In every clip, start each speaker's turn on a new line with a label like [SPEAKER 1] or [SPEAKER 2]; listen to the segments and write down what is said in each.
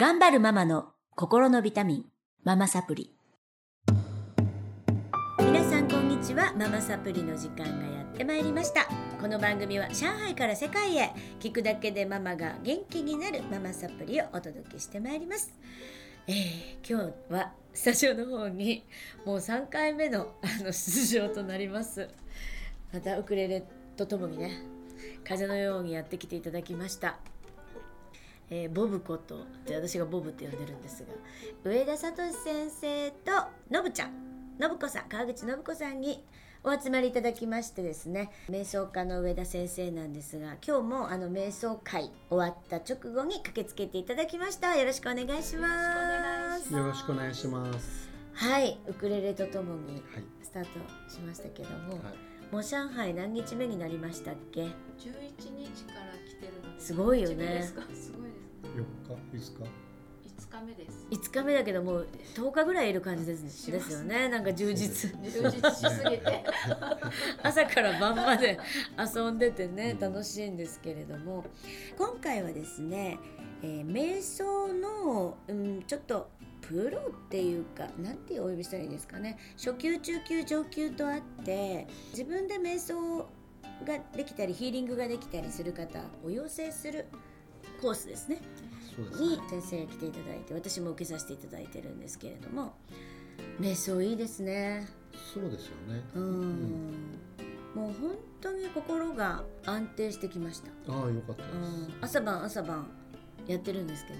[SPEAKER 1] 頑張るママの心のビタミン、ママサプリ。皆さんこんにちは。ママサプリの時間がやってまいりました。この番組は上海から世界へ聞くだけでママが元気になるママサプリをお届けしてまいります。えー、今日はスタジオの方にもう3回目のあの出場となります。またウクレレとともにね、風のようにやってきていただきました。えーボブことで私がボブって呼んでるんですが上田聡先生とのぶちゃん。のぶこさん川口のぶこさんにお集まりいただきましてですね瞑想家の上田先生なんですが今日もあの瞑想会終わった直後に駆けつけていただきました。よろしくお願いします。
[SPEAKER 2] よろしくお願いします。
[SPEAKER 1] はいウクレレとともに
[SPEAKER 2] はい。
[SPEAKER 1] スタートしましたけども、
[SPEAKER 2] はい。
[SPEAKER 1] もう上海何日目になりましたっけ
[SPEAKER 3] ？11日から来てるの。です
[SPEAKER 1] ごいよね。
[SPEAKER 3] すごいです
[SPEAKER 2] 四日、いつか。
[SPEAKER 3] 5日目です。
[SPEAKER 1] 5日目だけどもう10日ぐらいいる感じです
[SPEAKER 3] します。
[SPEAKER 1] ですよね。なんか充実。
[SPEAKER 3] 充実しすぎて。
[SPEAKER 1] 朝から晩まで遊んでてね楽しいんですけれども。今回はですね、えー瞑想の、うん、ちょっとプロっていうかなんてお呼びしたらいいですかね。初級中級上級とあって自分で瞑想ができたりヒーリングができたりする方を養成するコースですね
[SPEAKER 2] です
[SPEAKER 1] に
[SPEAKER 2] ね。
[SPEAKER 1] 先生来ていただいて私も受けさせていただいてるんですけれども瞑想いいですね。
[SPEAKER 2] そうですよね。
[SPEAKER 1] うんもう本当に心が安定してきました、
[SPEAKER 2] ああ、よかったで
[SPEAKER 1] うん、朝晩朝晩やってるんですけど、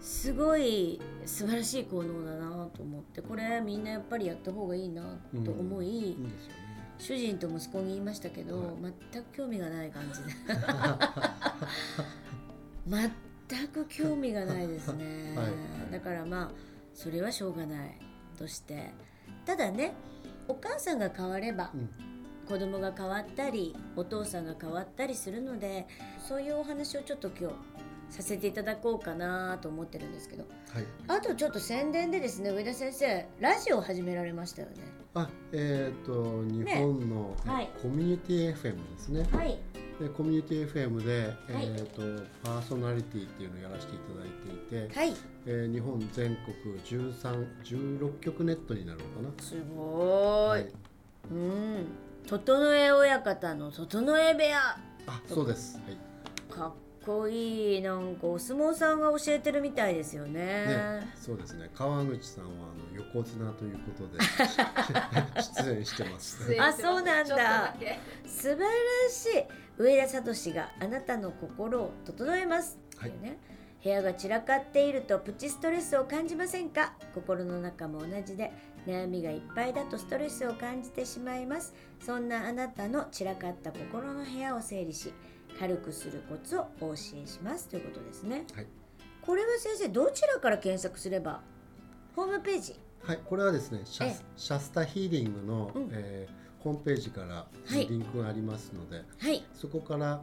[SPEAKER 2] す。
[SPEAKER 1] すごい素晴らしい効能だなと思ってこれみんなやっぱりやった方がいいなと思い、
[SPEAKER 2] うんいいですよね。
[SPEAKER 1] 主人と息子に言いましたけど、
[SPEAKER 2] はい。
[SPEAKER 1] 全く興味がない感じで。全く興味がないですね、
[SPEAKER 2] はい。
[SPEAKER 1] だからまあそれはしょうがないとして。ただねお母さんが変われば
[SPEAKER 2] うん。
[SPEAKER 1] 子供が変わったりお父さんが変わったりするのでそういうお話をちょっと今日させていただこうかなと思ってるんですけど
[SPEAKER 2] はい。
[SPEAKER 1] あとちょっと宣伝でですね上田先生ラジオを始められましたよね
[SPEAKER 2] あ、えっ、と、日本の、え
[SPEAKER 1] はい
[SPEAKER 2] コミュニティ FM ですね。
[SPEAKER 1] はい
[SPEAKER 2] で、コミュニティ FM で、えっ、と、パーソナリティっていうのをやらせていただいていて。
[SPEAKER 1] はい
[SPEAKER 2] えー日本全国十三、十六局ネットになるのかな。
[SPEAKER 1] すごーい、
[SPEAKER 2] はい。
[SPEAKER 1] うん整え親方の整え部屋
[SPEAKER 2] あ、そうです。はい。
[SPEAKER 1] かっこいい。なんかお相撲さんが教えてるみたいですよね。
[SPEAKER 2] ね、そうですね。川口さんはあの横綱ということで 出演してます。
[SPEAKER 1] あそうなんだ。素晴らしい。上田聡があなたの心を整えます、
[SPEAKER 2] はい。
[SPEAKER 1] っていうね。部屋が散らかっているとプチストレスを感じませんか？心の中も同じで悩みがいっぱいだとストレスを感じてしまいます。そんなあなたの散らかった心の部屋を整理し軽くするコツをお教えします。ということですね、
[SPEAKER 2] はい。
[SPEAKER 1] これは先生どちらから検索すればホームページ？
[SPEAKER 2] はい、これはですね、シャシャスタヒーリングの、
[SPEAKER 1] うん。
[SPEAKER 2] えーホームページから
[SPEAKER 1] はい。
[SPEAKER 2] リンクがありますので、
[SPEAKER 1] はい。
[SPEAKER 2] そこから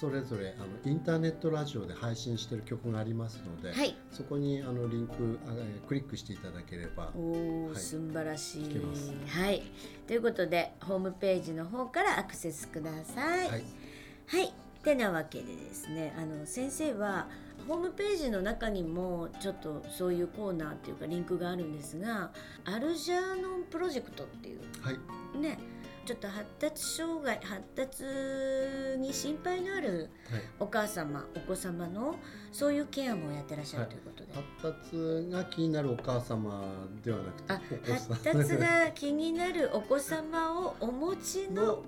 [SPEAKER 2] それぞれあのインターネットラジオで配信している曲がありますので、
[SPEAKER 1] はい。
[SPEAKER 2] そこにあのリンクあえークリックしていただければ、
[SPEAKER 1] おー、
[SPEAKER 2] はい。
[SPEAKER 1] 素晴らしい。はい。ということでホームページの方からアクセスください。
[SPEAKER 2] はい、
[SPEAKER 1] はい。てなわけでですねあの先生はホームページの中にもちょっとそういうコーナーっていうかリンクがあるんですがアルジャーノンプロジェクトっていう
[SPEAKER 2] はい、
[SPEAKER 1] ねちょっと発達障害発達に心配のある
[SPEAKER 2] はい、
[SPEAKER 1] お母様お子様のそういうケアもやってらっしゃるということで、
[SPEAKER 2] 発達が気になるお母様ではなくて
[SPEAKER 1] あ発達が気になるお子様をお持ちの
[SPEAKER 2] の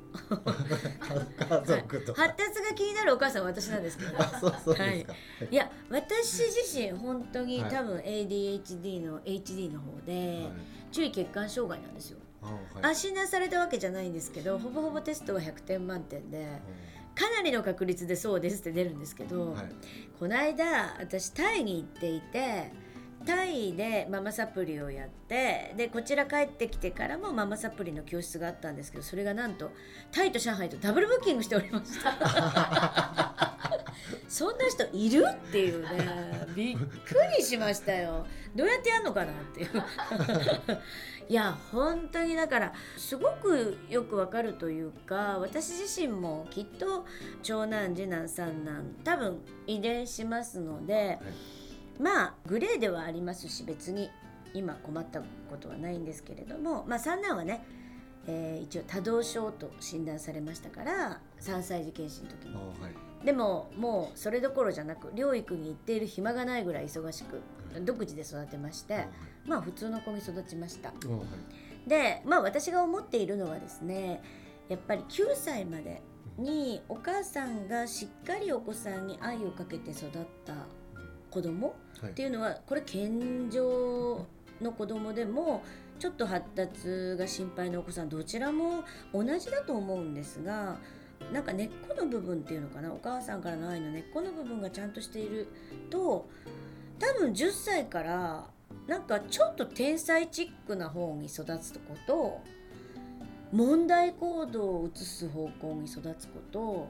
[SPEAKER 2] 家族と。か、
[SPEAKER 1] 発達が気になるお母さんは私なんですけど。
[SPEAKER 2] い。
[SPEAKER 1] いや私自身本当に
[SPEAKER 2] はい。
[SPEAKER 1] 多分 ADHD の HD の方で
[SPEAKER 2] はい。
[SPEAKER 1] 注意欠陥障害なんですよ。
[SPEAKER 2] あはい。
[SPEAKER 1] あ診断されたわけじゃないんですけどほぼほぼテストは100点満点でかなりの確率でそうですって出るんですけど、
[SPEAKER 2] はい。
[SPEAKER 1] この間私タイに行っていてタイでママサプリをやってでこちら帰ってきてからもママサプリの教室があったんですけどそれがなんとタイと上海とダブルブッキングしておりました。そんな人いるっていうね。びっくりしましたよ。どうやってやるのかなっていういや本当にだからすごくよくわかるというか私自身もきっと長男次男三男多分遺伝しますので、まあグレーではありますし別に今困ったことはないんですけれどもまあ三男はね、えー一応多動症と診断されましたから3歳児検診の時に。
[SPEAKER 2] あはい。
[SPEAKER 1] でももうそれどころじゃなく療育に行っている暇がないぐらい忙しく独自で育てましてまあ普通の子に育ちました。でまあ私が思っているのはですねやっぱり9歳までにお母さんがしっかりお子さんに愛をかけて育った子供
[SPEAKER 2] はい。
[SPEAKER 1] っていうのはこれ健常の子供でもちょっと発達が心配なお子さんどちらも同じだと思うんですがなんか根っこの部分っていうのかな。お母さんからの愛の根っこの部分がちゃんとしていると多分10歳からなんかちょっと天才チックな方に育つこと問題行動を移す方向に育つこと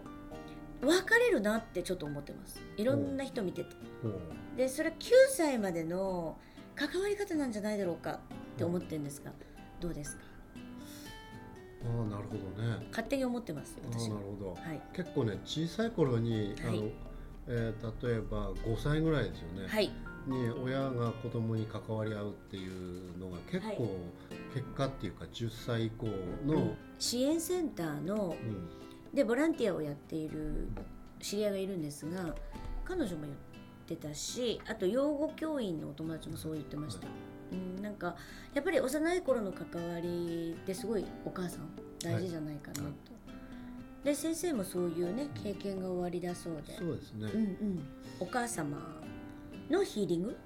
[SPEAKER 1] 分かれるなってちょっと思ってます。いろんな人見てて。でそれ9歳までの関わり方なんじゃないだろうかって思ってるんですがどうですか？
[SPEAKER 2] ああなるほどね。
[SPEAKER 1] 勝手に思ってます
[SPEAKER 2] ああ
[SPEAKER 1] 私は。
[SPEAKER 2] なるほど。
[SPEAKER 1] はい。
[SPEAKER 2] 結構ね小さい頃にあの、
[SPEAKER 1] はい
[SPEAKER 2] えー例えば5歳ぐらいですよね、
[SPEAKER 1] はい。
[SPEAKER 2] に親が子供に関わり合うっていうのが結構、
[SPEAKER 1] はい。
[SPEAKER 2] 結果っていうか10歳以降の、
[SPEAKER 1] 支援センターの
[SPEAKER 2] うん。
[SPEAKER 1] でボランティアをやっている知り合いがいるんですが彼女も言ってたしあと養護教員のお友達もそう言ってました、うん、なんかやっぱり幼い頃の関わりってすごいお母さん大事じゃないかなと、
[SPEAKER 2] はい
[SPEAKER 1] で先生もそういうね経験が終わりだそうで。
[SPEAKER 2] そうですね、
[SPEAKER 1] うんうん、お母様のヒーリング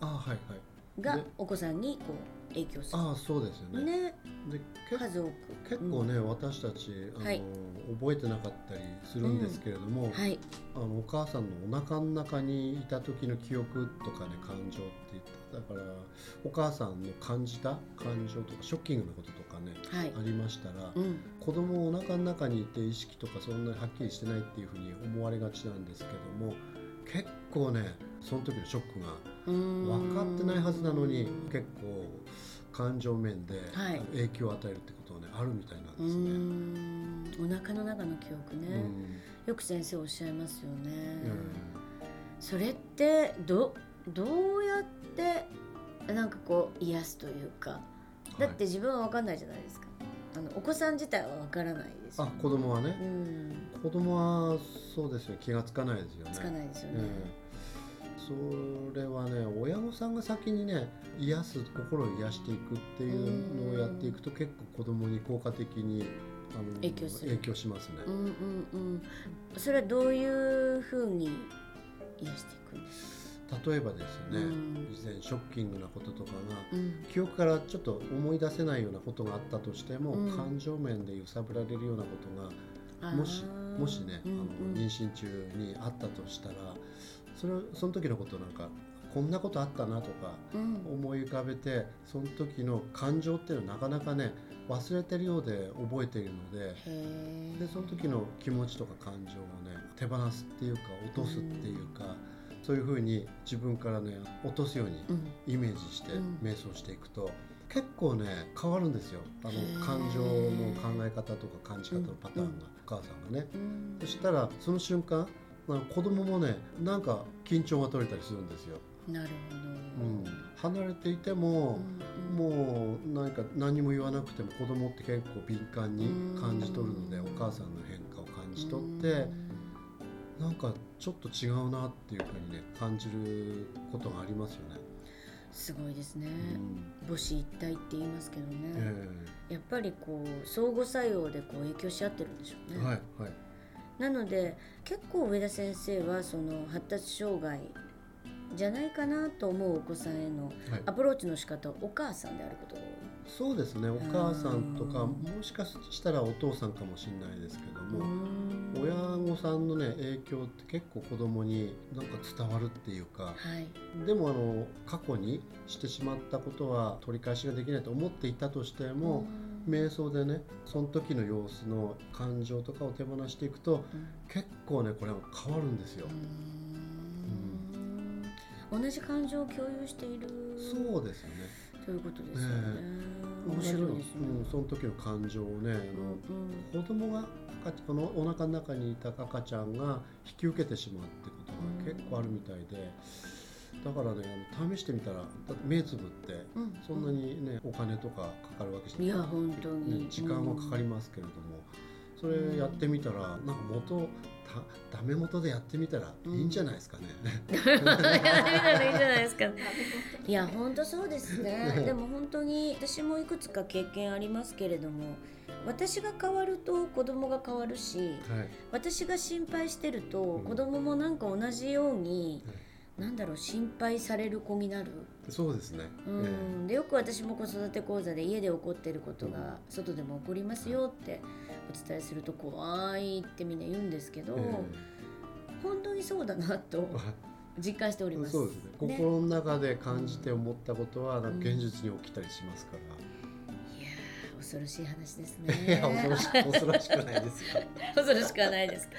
[SPEAKER 2] ああはいはい。
[SPEAKER 1] が
[SPEAKER 2] で
[SPEAKER 1] お子さんにこう影響する。
[SPEAKER 2] ああそうですよね。
[SPEAKER 1] ね、
[SPEAKER 2] でけ
[SPEAKER 1] 数多く。
[SPEAKER 2] 結構ね、私たちあの、
[SPEAKER 1] はい。
[SPEAKER 2] 覚えてなかったりするんですけれども、
[SPEAKER 1] うん。はい、
[SPEAKER 2] あのお母さんのお腹の中にいた時の記憶とかね感情って言っただからお母さんの感じた感情とかショッキングなこととかね
[SPEAKER 1] はい。
[SPEAKER 2] あ、りましたら、
[SPEAKER 1] うん、
[SPEAKER 2] 子供お腹の中にいて意識とかそんなにはっきりしてないっていうふうに思われがちなんですけども結構ねその時のショックが分かってないはずなのに結構感情面で
[SPEAKER 1] はい。
[SPEAKER 2] 影響を与えるってことはねあるみたいなん
[SPEAKER 1] う
[SPEAKER 2] ですね。
[SPEAKER 1] ん、お腹の中の記憶ね、
[SPEAKER 2] うん。
[SPEAKER 1] よく先生おっしゃいますよね。
[SPEAKER 2] うん。
[SPEAKER 1] それってどどうやってなんかこう癒すというか、だって自分は分かんないじゃないですか。あのお子さん自体は分からないですよ
[SPEAKER 2] あ子供はね。
[SPEAKER 1] うん、
[SPEAKER 2] 子供はそうですよ。気がつかないですよね。
[SPEAKER 1] つかないですよね。
[SPEAKER 2] うんそれはね親御さんが先にね癒す心を癒していくっていうのをやっていくと結構子供に効果的にあの
[SPEAKER 1] 影響する。
[SPEAKER 2] 影響しますね。
[SPEAKER 1] うんうんうん。それはどういうふうに癒していくんですか。
[SPEAKER 2] 例えばですね、
[SPEAKER 1] うん。
[SPEAKER 2] 以前ショッキングなこととかが
[SPEAKER 1] うん。
[SPEAKER 2] 記憶からちょっと思い出せないようなことがあったとしても、
[SPEAKER 1] うん。
[SPEAKER 2] 感情面で揺さぶられるようなことがもしもしね、
[SPEAKER 1] うんうん。
[SPEAKER 2] あの妊娠中にあったとしたらそれをその時のことなんかこんなことあったなとか
[SPEAKER 1] うん。
[SPEAKER 2] 思い浮かべてその時の感情っていうのはなかなかね忘れてるようで覚えているのででその時の気持ちとか感情をね手放すっていうか落とすっていうか、そういうふうに自分からね落とすように
[SPEAKER 1] うん。
[SPEAKER 2] イメージして
[SPEAKER 1] うん。
[SPEAKER 2] 瞑想していくと、結構ね変わるんですよ。あの感情の考え方とか感じ方のパターンが、
[SPEAKER 1] うん。
[SPEAKER 2] お母さんがね。
[SPEAKER 1] うん
[SPEAKER 2] そしたらその瞬間子供もねなんか緊張が取れたりするんですよ。
[SPEAKER 1] なるほ
[SPEAKER 2] うん
[SPEAKER 1] ど。、
[SPEAKER 2] 離れていても、
[SPEAKER 1] うん
[SPEAKER 2] もう何か何も言わなくても子供って結構敏感に感じ取るので
[SPEAKER 1] うん
[SPEAKER 2] お母さんの変化を感じ取ってなんかちょっと違うなっていうふうにね感じることがありますよね。
[SPEAKER 1] すごいですね。
[SPEAKER 2] うん
[SPEAKER 1] 母子一体って言いますけどね、
[SPEAKER 2] え
[SPEAKER 1] やっぱりこう相互作用でこう影響し合ってるんでしょうね。
[SPEAKER 2] えはいはい
[SPEAKER 1] なので結構上田先生はその発達障害じゃないかなと思うお子さんへの
[SPEAKER 2] はい
[SPEAKER 1] アプローチの仕方はお母さんであることが多い。
[SPEAKER 2] そうですねお母さんとか
[SPEAKER 1] うん
[SPEAKER 2] もしかしたらお父さんかもしれないですけども。
[SPEAKER 1] うん
[SPEAKER 2] 親御さんのね影響って結構子供になんか伝わるっていうか
[SPEAKER 1] はい。
[SPEAKER 2] でもあの過去にしてしまったことは取り返しができないと思っていたとしても、瞑想でねその時の様子の感情とかを手放していくと
[SPEAKER 1] うん。
[SPEAKER 2] 結構ねこれは変わるんですよ。
[SPEAKER 1] うん。同じ感情を共有している。
[SPEAKER 2] そうですよね。
[SPEAKER 1] ということですよね。面
[SPEAKER 2] 同じの
[SPEAKER 1] 白いですね。
[SPEAKER 2] うん、その時の感情をねあ
[SPEAKER 1] うん
[SPEAKER 2] の子供が赤このお腹の中にいた赤ちゃんが引き受けてしまうってことが結構あるみたいでだからねあの試してみたら目つぶって
[SPEAKER 1] うん。うん
[SPEAKER 2] そんなにねお金とかかかるわけじゃない。
[SPEAKER 1] いや本当に、
[SPEAKER 2] ね、時間はかかりますけれども、それやってみたらなんか元たダメ元でやってみたらいいんじゃないですかね。
[SPEAKER 1] いや本当そうですね。でも本当に私もいくつか経験ありますけれども、私が変わると子供が変わるし、
[SPEAKER 2] はい。
[SPEAKER 1] 私が心配してると
[SPEAKER 2] うん。
[SPEAKER 1] 子供もなんか同じように、なんだろう心配される子になる？
[SPEAKER 2] そうですね。
[SPEAKER 1] うん、でよく私も子育て講座で家で起こってることが外でも起こりますよってお伝えすると怖いってみんな言うんですけど、
[SPEAKER 2] ええ
[SPEAKER 1] 本当にそうだなと 実感しております。
[SPEAKER 2] そうですね。
[SPEAKER 1] ね
[SPEAKER 2] 心の中で感じて思ったことは現実に起きたりしますから。
[SPEAKER 1] いやー恐ろしい話です
[SPEAKER 2] い
[SPEAKER 1] ね。
[SPEAKER 2] や 恐ろし恐ろしくないですよ。
[SPEAKER 1] 恐ろしくはないですか。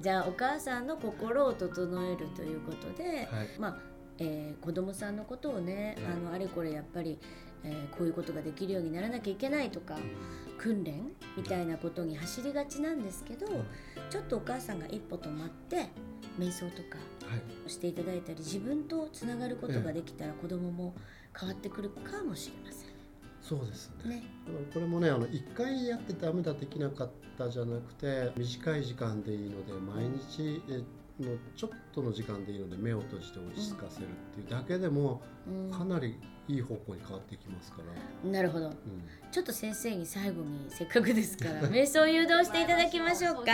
[SPEAKER 1] じゃあお母さんの心を整えるということで、
[SPEAKER 2] はい。
[SPEAKER 1] まあ、えー子供さんのことをね、
[SPEAKER 2] はい
[SPEAKER 1] あのあれこれやっぱり、えーこういうことができるようにならなきゃいけないとか訓練みたいなことに走りがちなんですけど、ちょっとお母さんが一歩止まって瞑想とか
[SPEAKER 2] はい。
[SPEAKER 1] していただいたり自分とつながることができたら子供も変わってくるかもしれませ
[SPEAKER 2] そうですね。
[SPEAKER 1] んね。
[SPEAKER 2] これもねあの一回やってダメだできなかったじゃなくて短い時間でいいので毎日えのちょっとの時間でいいので目を閉じて落ち着かせるっていうだけでも
[SPEAKER 1] うん
[SPEAKER 2] かなりいい方向に変わっていきますから。
[SPEAKER 1] なるほど。
[SPEAKER 2] うん
[SPEAKER 1] ちょっと先生に最後にせっかくですから 瞑想誘導していただきましょうか。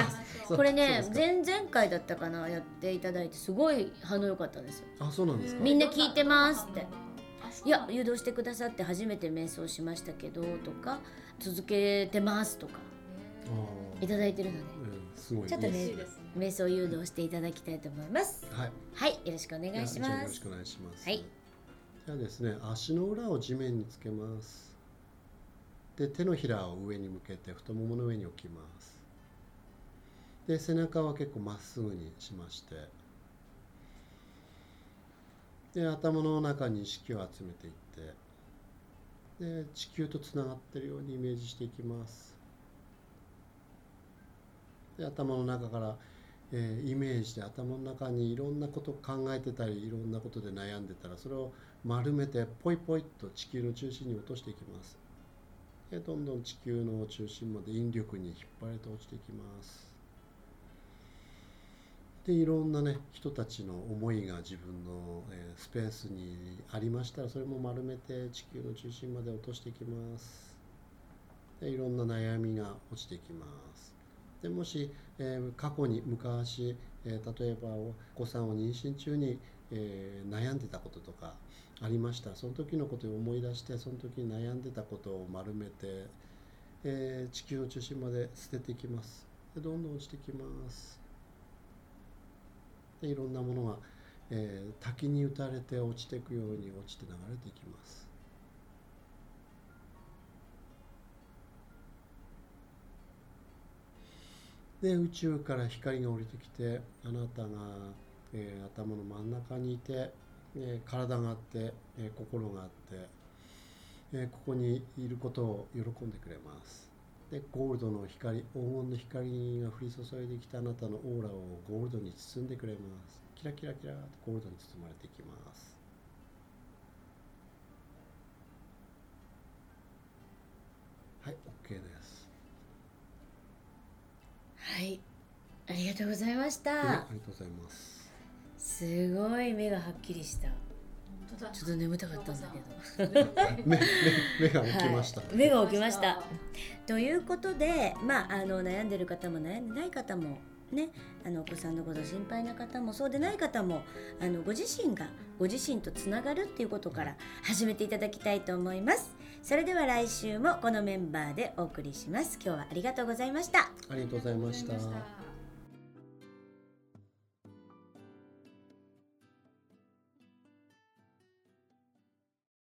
[SPEAKER 1] これね前々回だったかなやっていただいてすごい反応良かったんですよ。
[SPEAKER 2] あそうなんですか。
[SPEAKER 1] みんな聞いてますっていや誘導してくださって初めて瞑想しましたけどとか続けてますとかいただいてるので
[SPEAKER 2] うんすごい
[SPEAKER 1] ちょっとね
[SPEAKER 3] ね
[SPEAKER 1] 瞑想誘導していただきたいと思います。
[SPEAKER 2] はい。
[SPEAKER 1] はいよろしくお願いします。
[SPEAKER 2] よろしくお願いします。
[SPEAKER 1] はい。
[SPEAKER 2] じゃあですね、足の裏を地面につけます。で、手のひらを上に向けて太ももの上に置きます。で、背中は結構まっすぐにしまして、で、頭の中に意識を集めていって、で、地球とつながってるようにイメージしていきます。で、頭の中からえーイメージで頭の中にいろんなこと考えてたりいろんなことで悩んでたらそれを丸めてポイポイっと地球の中心に落としていきますでどんどん地球の中心まで引力に引っ張れて落ちていきますでいろんなね人たちの思いが自分の、えースペースにありましたらそれも丸めて地球の中心まで落としていきます。でいろんな悩みが落ちていきます。でもし、えー過去に昔、えー例えばお子さんを妊娠中に、えー悩んでたこととかありましたその時のことを思い出してその時に悩んでたことを丸めて、え地球の中心まで捨てていきます。でどんどん落ちてきます。でいろんなものが、えー滝に打たれて落ちていくように落ちて流れていきます。で宇宙から光が降りてきてあなたが、えー頭の真ん中にいて、えー体があって、えー心があって、えーここにいることを喜んでくれます。でゴールドの光黄金の光が降り注いできたあなたのオーラをゴールドに包んでくれます。キラキラキラとゴールドに包まれていきます。はい OK です。
[SPEAKER 1] はい。ありがとうございまし
[SPEAKER 2] はいあ
[SPEAKER 1] た。
[SPEAKER 2] りがとうございます。
[SPEAKER 1] すごい目がはっきりした。ちょっと眠たかったんだけど。
[SPEAKER 2] 目目目が起きました、
[SPEAKER 1] はい。目が起きました。ということで、まあ、あの悩んでる方も悩んでない方もねあのお子さんのこと心配な方もそうでない方もあのご自身がご自身とつながるっていうことから始めていただきたいと思います。それでは来週もこのメンバーでお送りします。今日はありがとうございました。
[SPEAKER 2] ありがとうございました。
[SPEAKER 3] ありがとうございました